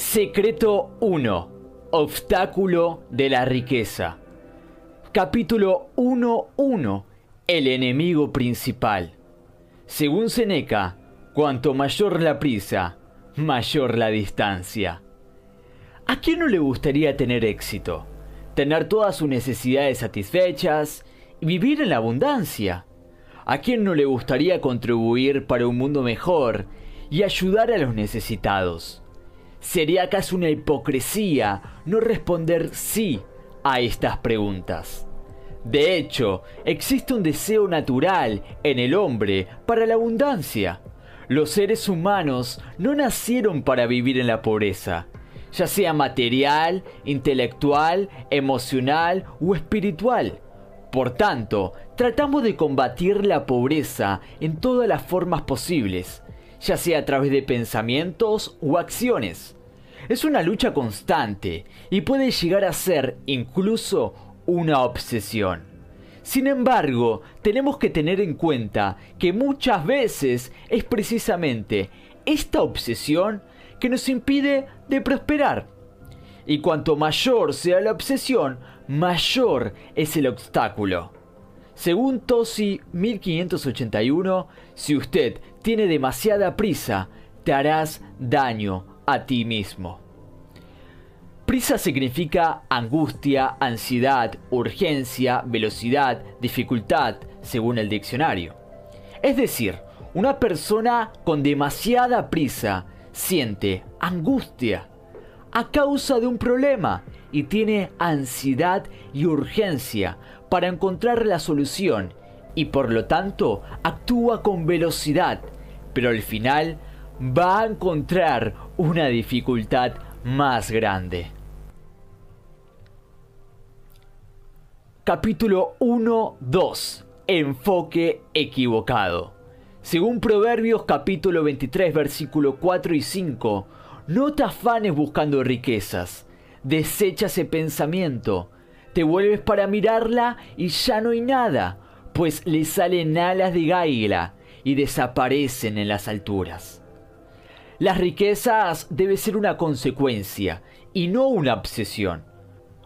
Secreto 1. Obstáculo de la riqueza. Capítulo 1.1. El enemigo principal. Según Seneca, cuanto mayor la prisa, mayor la distancia. ¿A quién no le gustaría tener éxito? Tener todas sus necesidades satisfechas y vivir en la abundancia. ¿A quién no le gustaría contribuir para un mundo mejor y ayudar a los necesitados? ¿Sería acaso una hipocresía no responder sí a estas preguntas? De hecho, existe un deseo natural en el hombre para la abundancia. Los seres humanos no nacieron para vivir en la pobreza, ya sea material, intelectual, emocional o espiritual. Por tanto, tratamos de combatir la pobreza en todas las formas posibles, ya sea a través de pensamientos o acciones. Es una lucha constante y puede llegar a ser incluso una obsesión. Sin embargo, tenemos que tener en cuenta que muchas veces es precisamente esta obsesión que nos impide de prosperar. Y cuanto mayor sea la obsesión, mayor es el obstáculo. Según Tosi 1581, si usted tiene demasiada prisa, te harás daño a ti mismo. Prisa significa angustia, ansiedad, urgencia, velocidad, dificultad, según el diccionario. Es decir, una persona con demasiada prisa siente angustia a causa de un problema y tiene ansiedad y urgencia para encontrar la solución y por lo tanto actúa con velocidad, pero al final va a encontrar una dificultad más grande. Capítulo 1.2 Enfoque equivocado. Según Proverbios capítulo 23 versículo 4 y 5, no te afanes buscando riquezas, desecha ese pensamiento, te vuelves para mirarla y ya no hay nada, pues le salen alas de gaila y desaparecen en las alturas. Las riquezas debe ser una consecuencia y no una obsesión.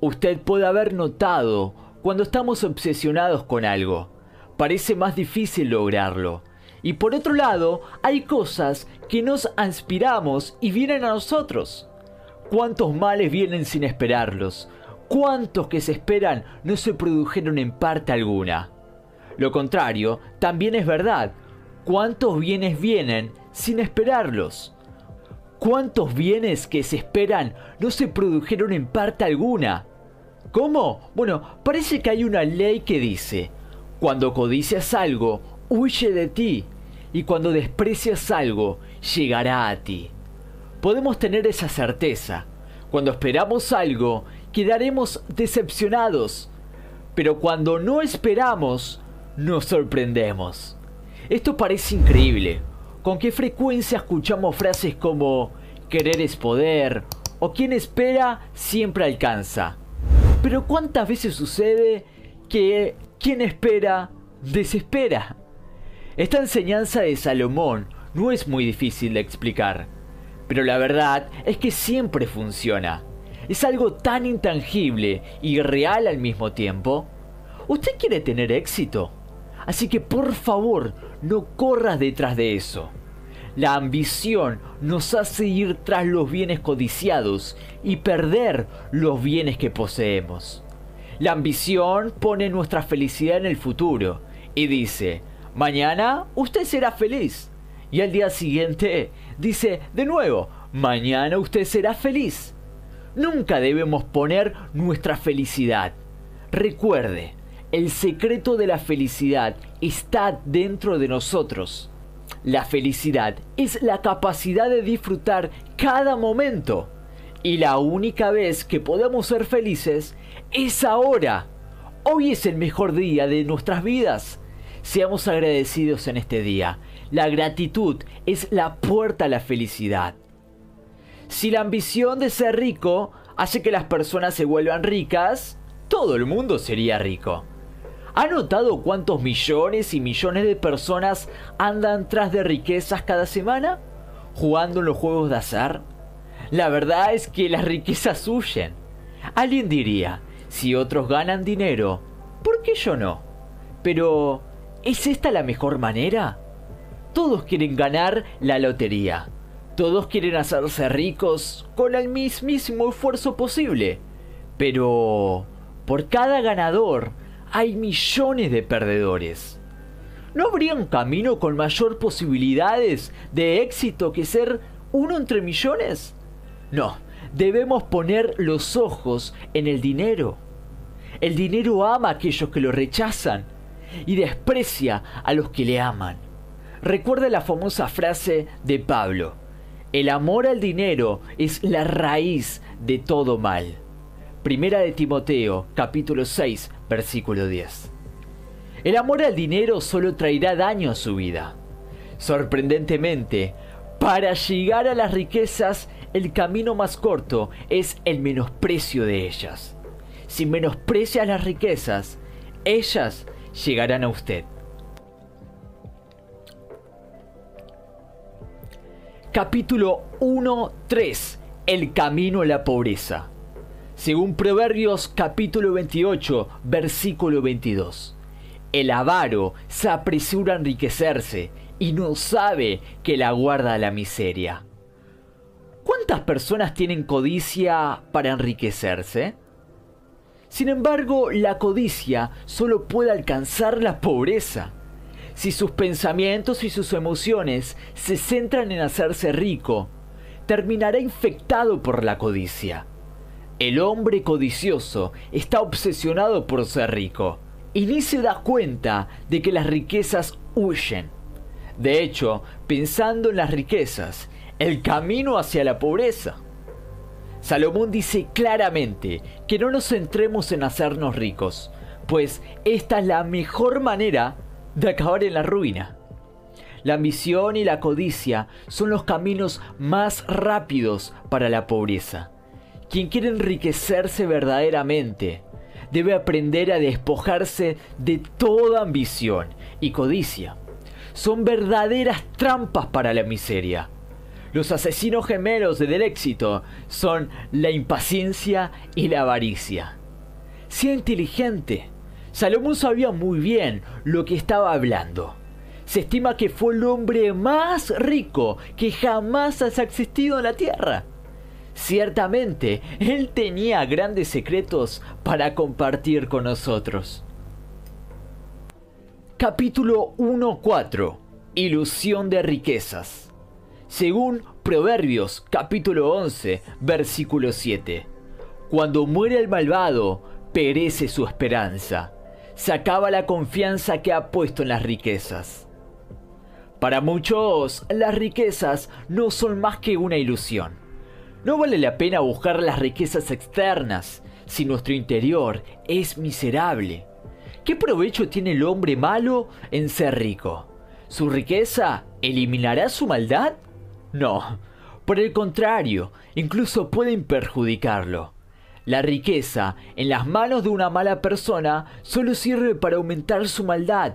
Usted puede haber notado cuando estamos obsesionados con algo. Parece más difícil lograrlo. Y por otro lado, hay cosas que nos aspiramos y vienen a nosotros. ¿Cuántos males vienen sin esperarlos? ¿Cuántos que se esperan no se produjeron en parte alguna? Lo contrario, también es verdad. ¿Cuántos bienes vienen sin esperarlos? ¿Cuántos bienes que se esperan no se produjeron en parte alguna? ¿Cómo? Bueno, parece que hay una ley que dice, cuando codicias algo, huye de ti, y cuando desprecias algo, llegará a ti. Podemos tener esa certeza. Cuando esperamos algo, quedaremos decepcionados, pero cuando no esperamos, nos sorprendemos. Esto parece increíble. ¿Con qué frecuencia escuchamos frases como querer es poder o quien espera siempre alcanza? Pero ¿cuántas veces sucede que quien espera desespera? Esta enseñanza de Salomón no es muy difícil de explicar, pero la verdad es que siempre funciona. Es algo tan intangible y real al mismo tiempo. Usted quiere tener éxito, así que por favor no corras detrás de eso. La ambición nos hace ir tras los bienes codiciados y perder los bienes que poseemos. La ambición pone nuestra felicidad en el futuro y dice, mañana usted será feliz. Y al día siguiente dice de nuevo, mañana usted será feliz. Nunca debemos poner nuestra felicidad. Recuerde, el secreto de la felicidad está dentro de nosotros. La felicidad es la capacidad de disfrutar cada momento. Y la única vez que podemos ser felices es ahora. Hoy es el mejor día de nuestras vidas. Seamos agradecidos en este día. La gratitud es la puerta a la felicidad. Si la ambición de ser rico hace que las personas se vuelvan ricas, todo el mundo sería rico. ¿Ha notado cuántos millones y millones de personas andan tras de riquezas cada semana? ¿Jugando en los juegos de azar? La verdad es que las riquezas huyen. Alguien diría, si otros ganan dinero, ¿por qué yo no? Pero, ¿es esta la mejor manera? Todos quieren ganar la lotería. Todos quieren hacerse ricos con el mismísimo esfuerzo posible. Pero, por cada ganador, hay millones de perdedores. ¿No habría un camino con mayor posibilidades de éxito que ser uno entre millones? No, debemos poner los ojos en el dinero. El dinero ama a aquellos que lo rechazan y desprecia a los que le aman. Recuerda la famosa frase de Pablo, el amor al dinero es la raíz de todo mal. Primera de Timoteo, capítulo 6, versículo 10. El amor al dinero solo traerá daño a su vida. Sorprendentemente, para llegar a las riquezas, el camino más corto es el menosprecio de ellas. Si menosprecia las riquezas, ellas llegarán a usted. Capítulo 1.3 El camino a la pobreza. Según Proverbios capítulo 28, versículo 22. El avaro se apresura a enriquecerse y no sabe que la guarda la miseria. ¿Cuántas personas tienen codicia para enriquecerse? Sin embargo, la codicia solo puede alcanzar la pobreza. Si sus pensamientos y sus emociones se centran en hacerse rico, terminará infectado por la codicia. El hombre codicioso está obsesionado por ser rico y ni se da cuenta de que las riquezas huyen. De hecho, pensando en las riquezas, el camino hacia la pobreza. Salomón dice claramente que no nos centremos en hacernos ricos, pues esta es la mejor manera de acabar en la ruina. La ambición y la codicia son los caminos más rápidos para la pobreza. Quien quiere enriquecerse verdaderamente debe aprender a despojarse de toda ambición y codicia. Son verdaderas trampas para la miseria. Los asesinos gemelos del éxito son la impaciencia y la avaricia. Sea inteligente, Salomón sabía muy bien lo que estaba hablando. Se estima que fue el hombre más rico que jamás ha existido en la tierra. Ciertamente, él tenía grandes secretos para compartir con nosotros. Capítulo 1.4 Ilusión de riquezas. Según Proverbios capítulo 11, versículo 7. Cuando muere el malvado, perece su esperanza se acaba la confianza que ha puesto en las riquezas. Para muchos, las riquezas no son más que una ilusión. No vale la pena buscar las riquezas externas si nuestro interior es miserable. ¿Qué provecho tiene el hombre malo en ser rico? ¿Su riqueza eliminará su maldad? No, por el contrario, incluso pueden perjudicarlo. La riqueza en las manos de una mala persona solo sirve para aumentar su maldad.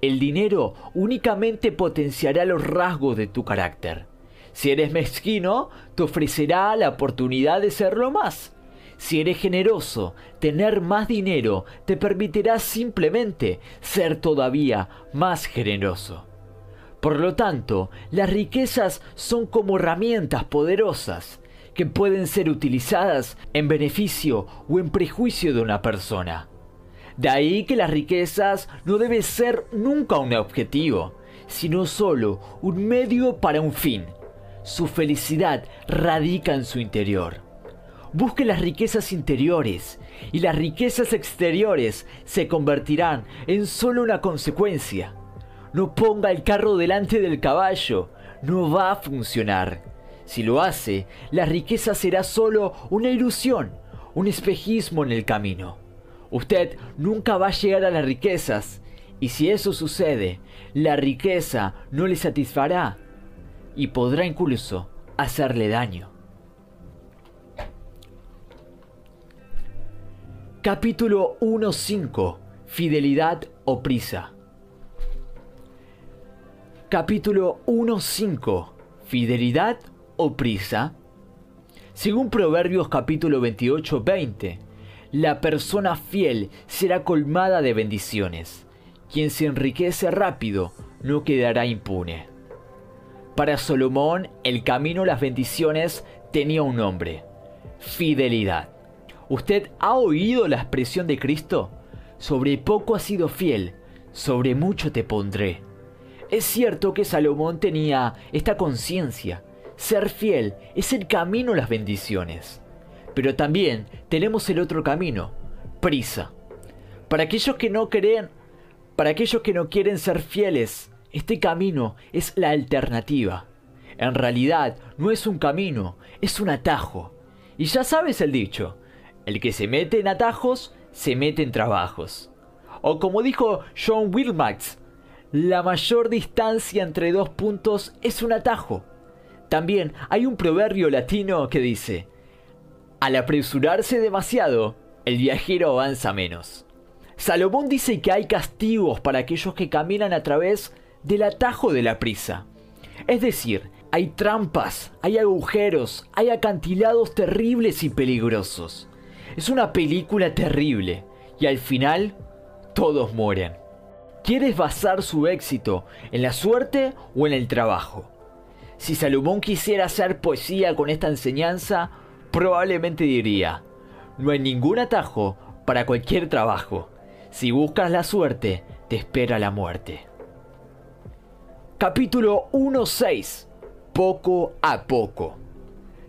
El dinero únicamente potenciará los rasgos de tu carácter. Si eres mezquino, te ofrecerá la oportunidad de serlo más. Si eres generoso, tener más dinero te permitirá simplemente ser todavía más generoso. Por lo tanto, las riquezas son como herramientas poderosas que pueden ser utilizadas en beneficio o en prejuicio de una persona. De ahí que las riquezas no deben ser nunca un objetivo, sino solo un medio para un fin. Su felicidad radica en su interior. Busque las riquezas interiores y las riquezas exteriores se convertirán en solo una consecuencia. No ponga el carro delante del caballo, no va a funcionar. Si lo hace, la riqueza será solo una ilusión, un espejismo en el camino. Usted nunca va a llegar a las riquezas, y si eso sucede, la riqueza no le satisfará y podrá incluso hacerle daño. Capítulo 1.5 Fidelidad o prisa. Capítulo 1.5 Fidelidad o prisa? Según Proverbios capítulo 28, 20, la persona fiel será colmada de bendiciones. Quien se enriquece rápido no quedará impune. Para Salomón, el camino a las bendiciones tenía un nombre, fidelidad. ¿Usted ha oído la expresión de Cristo? Sobre poco has sido fiel, sobre mucho te pondré. Es cierto que Salomón tenía esta conciencia. Ser fiel es el camino a las bendiciones. Pero también tenemos el otro camino, prisa. Para aquellos que no creen, para aquellos que no quieren ser fieles, este camino es la alternativa. En realidad no es un camino, es un atajo. Y ya sabes el dicho, el que se mete en atajos, se mete en trabajos. O como dijo John Wilmax, la mayor distancia entre dos puntos es un atajo. También hay un proverbio latino que dice, al apresurarse demasiado, el viajero avanza menos. Salomón dice que hay castigos para aquellos que caminan a través del atajo de la prisa. Es decir, hay trampas, hay agujeros, hay acantilados terribles y peligrosos. Es una película terrible y al final todos mueren. ¿Quieres basar su éxito en la suerte o en el trabajo? Si Salomón quisiera hacer poesía con esta enseñanza, probablemente diría, no hay ningún atajo para cualquier trabajo. Si buscas la suerte, te espera la muerte. Capítulo 1.6 Poco a poco.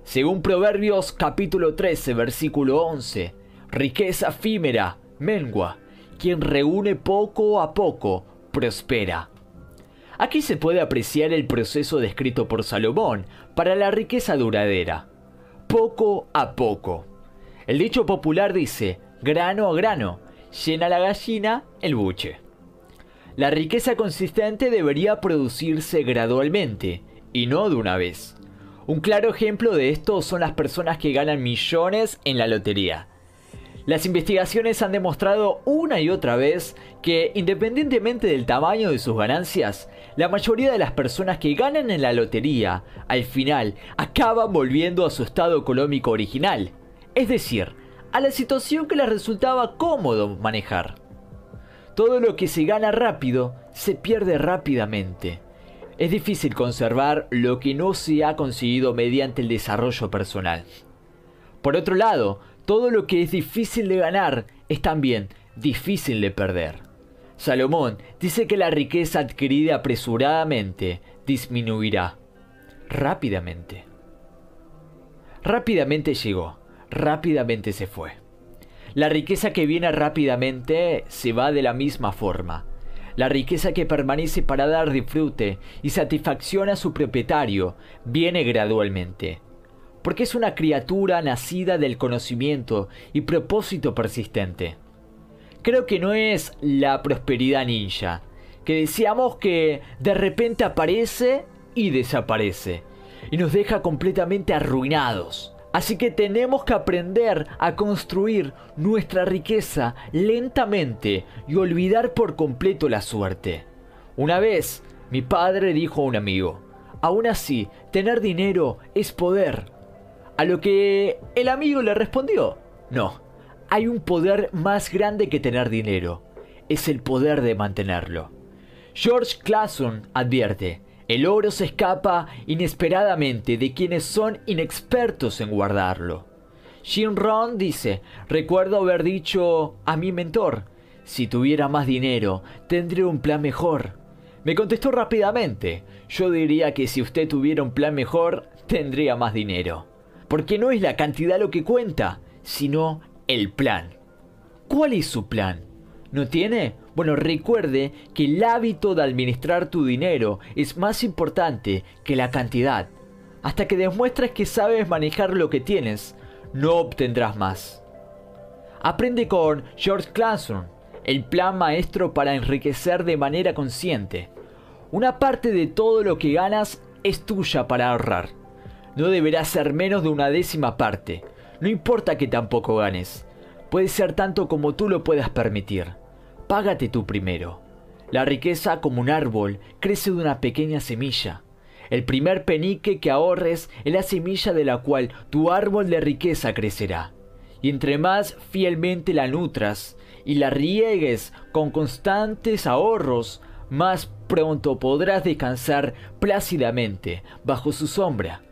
Según Proverbios capítulo 13 versículo 11, riqueza efímera, mengua, quien reúne poco a poco, prospera. Aquí se puede apreciar el proceso descrito por Salomón para la riqueza duradera poco a poco. El dicho popular dice, grano a grano, llena la gallina el buche. La riqueza consistente debería producirse gradualmente, y no de una vez. Un claro ejemplo de esto son las personas que ganan millones en la lotería. Las investigaciones han demostrado una y otra vez que, independientemente del tamaño de sus ganancias, la mayoría de las personas que ganan en la lotería, al final, acaban volviendo a su estado económico original, es decir, a la situación que les resultaba cómodo manejar. Todo lo que se gana rápido se pierde rápidamente. Es difícil conservar lo que no se ha conseguido mediante el desarrollo personal. Por otro lado, todo lo que es difícil de ganar es también difícil de perder. Salomón dice que la riqueza adquirida apresuradamente disminuirá rápidamente. Rápidamente llegó, rápidamente se fue. La riqueza que viene rápidamente se va de la misma forma. La riqueza que permanece para dar disfrute y satisfacción a su propietario viene gradualmente porque es una criatura nacida del conocimiento y propósito persistente. Creo que no es la prosperidad ninja, que decíamos que de repente aparece y desaparece, y nos deja completamente arruinados. Así que tenemos que aprender a construir nuestra riqueza lentamente y olvidar por completo la suerte. Una vez, mi padre dijo a un amigo, aún así, tener dinero es poder, a lo que el amigo le respondió, no, hay un poder más grande que tener dinero, es el poder de mantenerlo. George Clason advierte, el oro se escapa inesperadamente de quienes son inexpertos en guardarlo. Jim Ron dice, recuerdo haber dicho a mi mentor, si tuviera más dinero, tendría un plan mejor. Me contestó rápidamente, yo diría que si usted tuviera un plan mejor, tendría más dinero. Porque no es la cantidad lo que cuenta, sino el plan. ¿Cuál es su plan? ¿No tiene? Bueno, recuerde que el hábito de administrar tu dinero es más importante que la cantidad. Hasta que demuestres que sabes manejar lo que tienes, no obtendrás más. Aprende con George Clason, el plan maestro para enriquecer de manera consciente. Una parte de todo lo que ganas es tuya para ahorrar no deberá ser menos de una décima parte. No importa que tampoco ganes. Puede ser tanto como tú lo puedas permitir. Págate tú primero. La riqueza como un árbol crece de una pequeña semilla. El primer penique que ahorres es la semilla de la cual tu árbol de riqueza crecerá. Y entre más fielmente la nutras y la riegues con constantes ahorros, más pronto podrás descansar plácidamente bajo su sombra.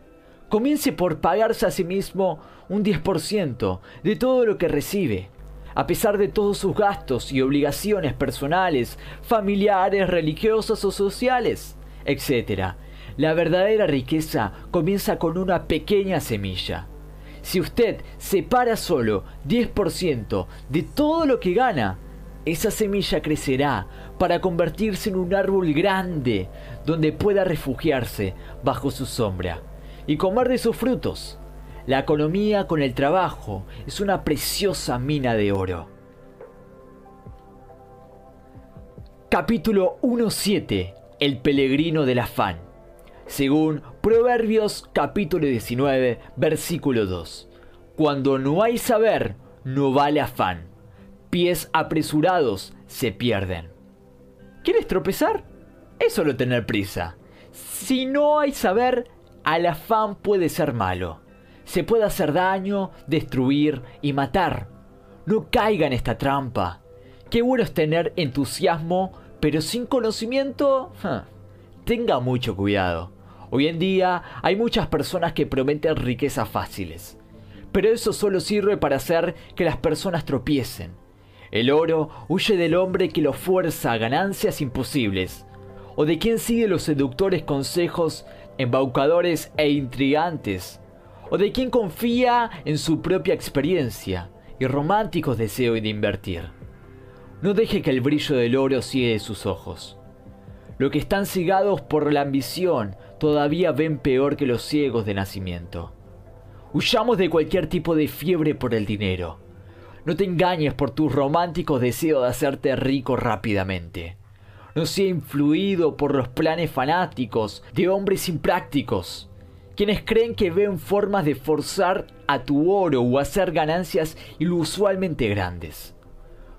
Comience por pagarse a sí mismo un 10% de todo lo que recibe, a pesar de todos sus gastos y obligaciones personales, familiares, religiosas o sociales, etc. La verdadera riqueza comienza con una pequeña semilla. Si usted separa solo 10% de todo lo que gana, esa semilla crecerá para convertirse en un árbol grande donde pueda refugiarse bajo su sombra y comer de sus frutos. La economía con el trabajo es una preciosa mina de oro. Capítulo 1.7 El peregrino del afán. Según Proverbios capítulo 19, versículo 2. Cuando no hay saber, no vale afán. Pies apresurados se pierden. ¿Quieres tropezar? Es solo tener prisa. Si no hay saber, al afán puede ser malo. Se puede hacer daño, destruir y matar. No caiga en esta trampa. Qué bueno es tener entusiasmo, pero sin conocimiento, tenga mucho cuidado. Hoy en día hay muchas personas que prometen riquezas fáciles, pero eso solo sirve para hacer que las personas tropiecen. El oro huye del hombre que lo fuerza a ganancias imposibles, o de quien sigue los seductores consejos embaucadores e intrigantes, o de quien confía en su propia experiencia y románticos deseos de invertir. No deje que el brillo del oro ciegue sus ojos. Los que están cigados por la ambición todavía ven peor que los ciegos de nacimiento. Huyamos de cualquier tipo de fiebre por el dinero. No te engañes por tus románticos deseos de hacerte rico rápidamente no sea influido por los planes fanáticos de hombres imprácticos, quienes creen que ven formas de forzar a tu oro o hacer ganancias inusualmente grandes.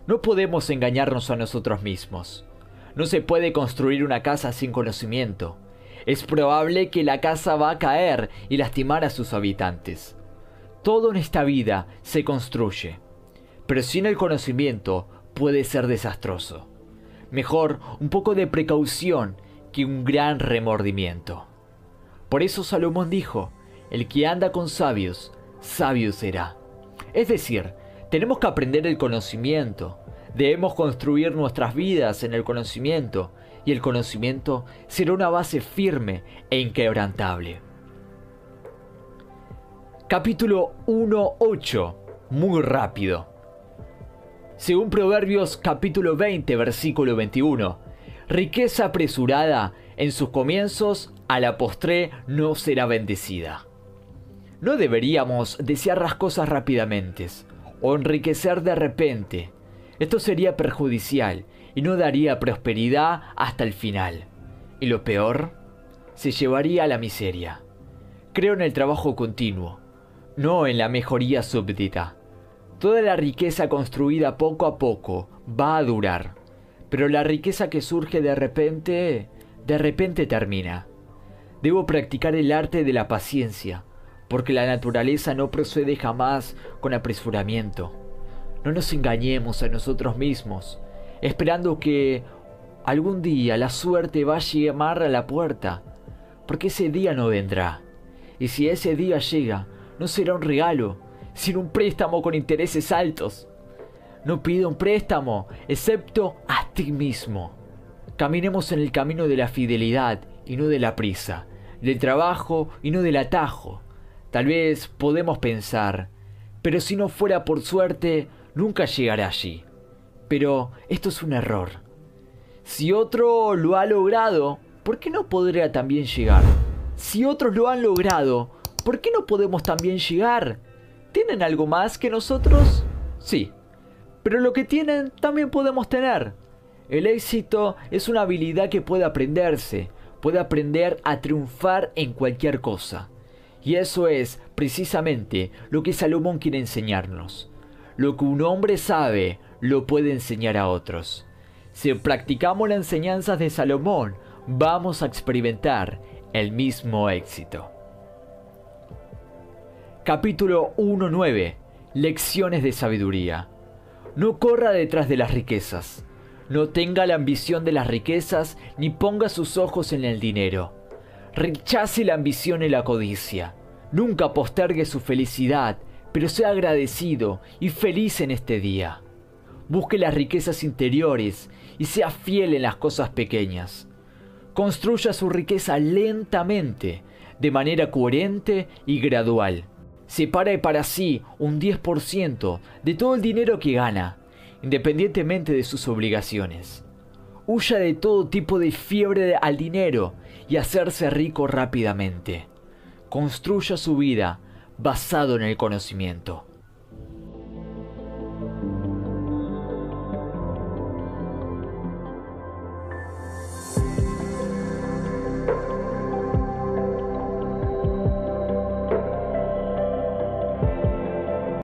No podemos engañarnos a nosotros mismos. No se puede construir una casa sin conocimiento. Es probable que la casa va a caer y lastimar a sus habitantes. Todo en esta vida se construye, pero sin el conocimiento puede ser desastroso. Mejor un poco de precaución que un gran remordimiento. Por eso Salomón dijo, el que anda con sabios, sabio será. Es decir, tenemos que aprender el conocimiento, debemos construir nuestras vidas en el conocimiento, y el conocimiento será una base firme e inquebrantable. Capítulo 1.8. Muy rápido. Según Proverbios capítulo 20, versículo 21, riqueza apresurada en sus comienzos a la postre no será bendecida. No deberíamos desear las cosas rápidamente o enriquecer de repente. Esto sería perjudicial y no daría prosperidad hasta el final. Y lo peor, se llevaría a la miseria. Creo en el trabajo continuo, no en la mejoría súbdita. Toda la riqueza construida poco a poco va a durar, pero la riqueza que surge de repente, de repente termina. Debo practicar el arte de la paciencia, porque la naturaleza no procede jamás con apresuramiento. No nos engañemos a nosotros mismos, esperando que algún día la suerte va a llamar a la puerta, porque ese día no vendrá. Y si ese día llega, no será un regalo, sin un préstamo con intereses altos. No pida un préstamo, excepto a ti mismo. Caminemos en el camino de la fidelidad y no de la prisa, del trabajo y no del atajo. Tal vez podemos pensar, pero si no fuera por suerte, nunca llegará allí. Pero esto es un error. Si otro lo ha logrado, ¿por qué no podría también llegar? Si otros lo han logrado, ¿por qué no podemos también llegar? ¿Tienen algo más que nosotros? Sí. Pero lo que tienen también podemos tener. El éxito es una habilidad que puede aprenderse, puede aprender a triunfar en cualquier cosa. Y eso es precisamente lo que Salomón quiere enseñarnos. Lo que un hombre sabe, lo puede enseñar a otros. Si practicamos las enseñanzas de Salomón, vamos a experimentar el mismo éxito. Capítulo 1.9 Lecciones de sabiduría. No corra detrás de las riquezas. No tenga la ambición de las riquezas ni ponga sus ojos en el dinero. Rechace la ambición y la codicia. Nunca postergue su felicidad, pero sea agradecido y feliz en este día. Busque las riquezas interiores y sea fiel en las cosas pequeñas. Construya su riqueza lentamente, de manera coherente y gradual. Separe para sí un 10% de todo el dinero que gana, independientemente de sus obligaciones. Huya de todo tipo de fiebre al dinero y hacerse rico rápidamente. Construya su vida basado en el conocimiento.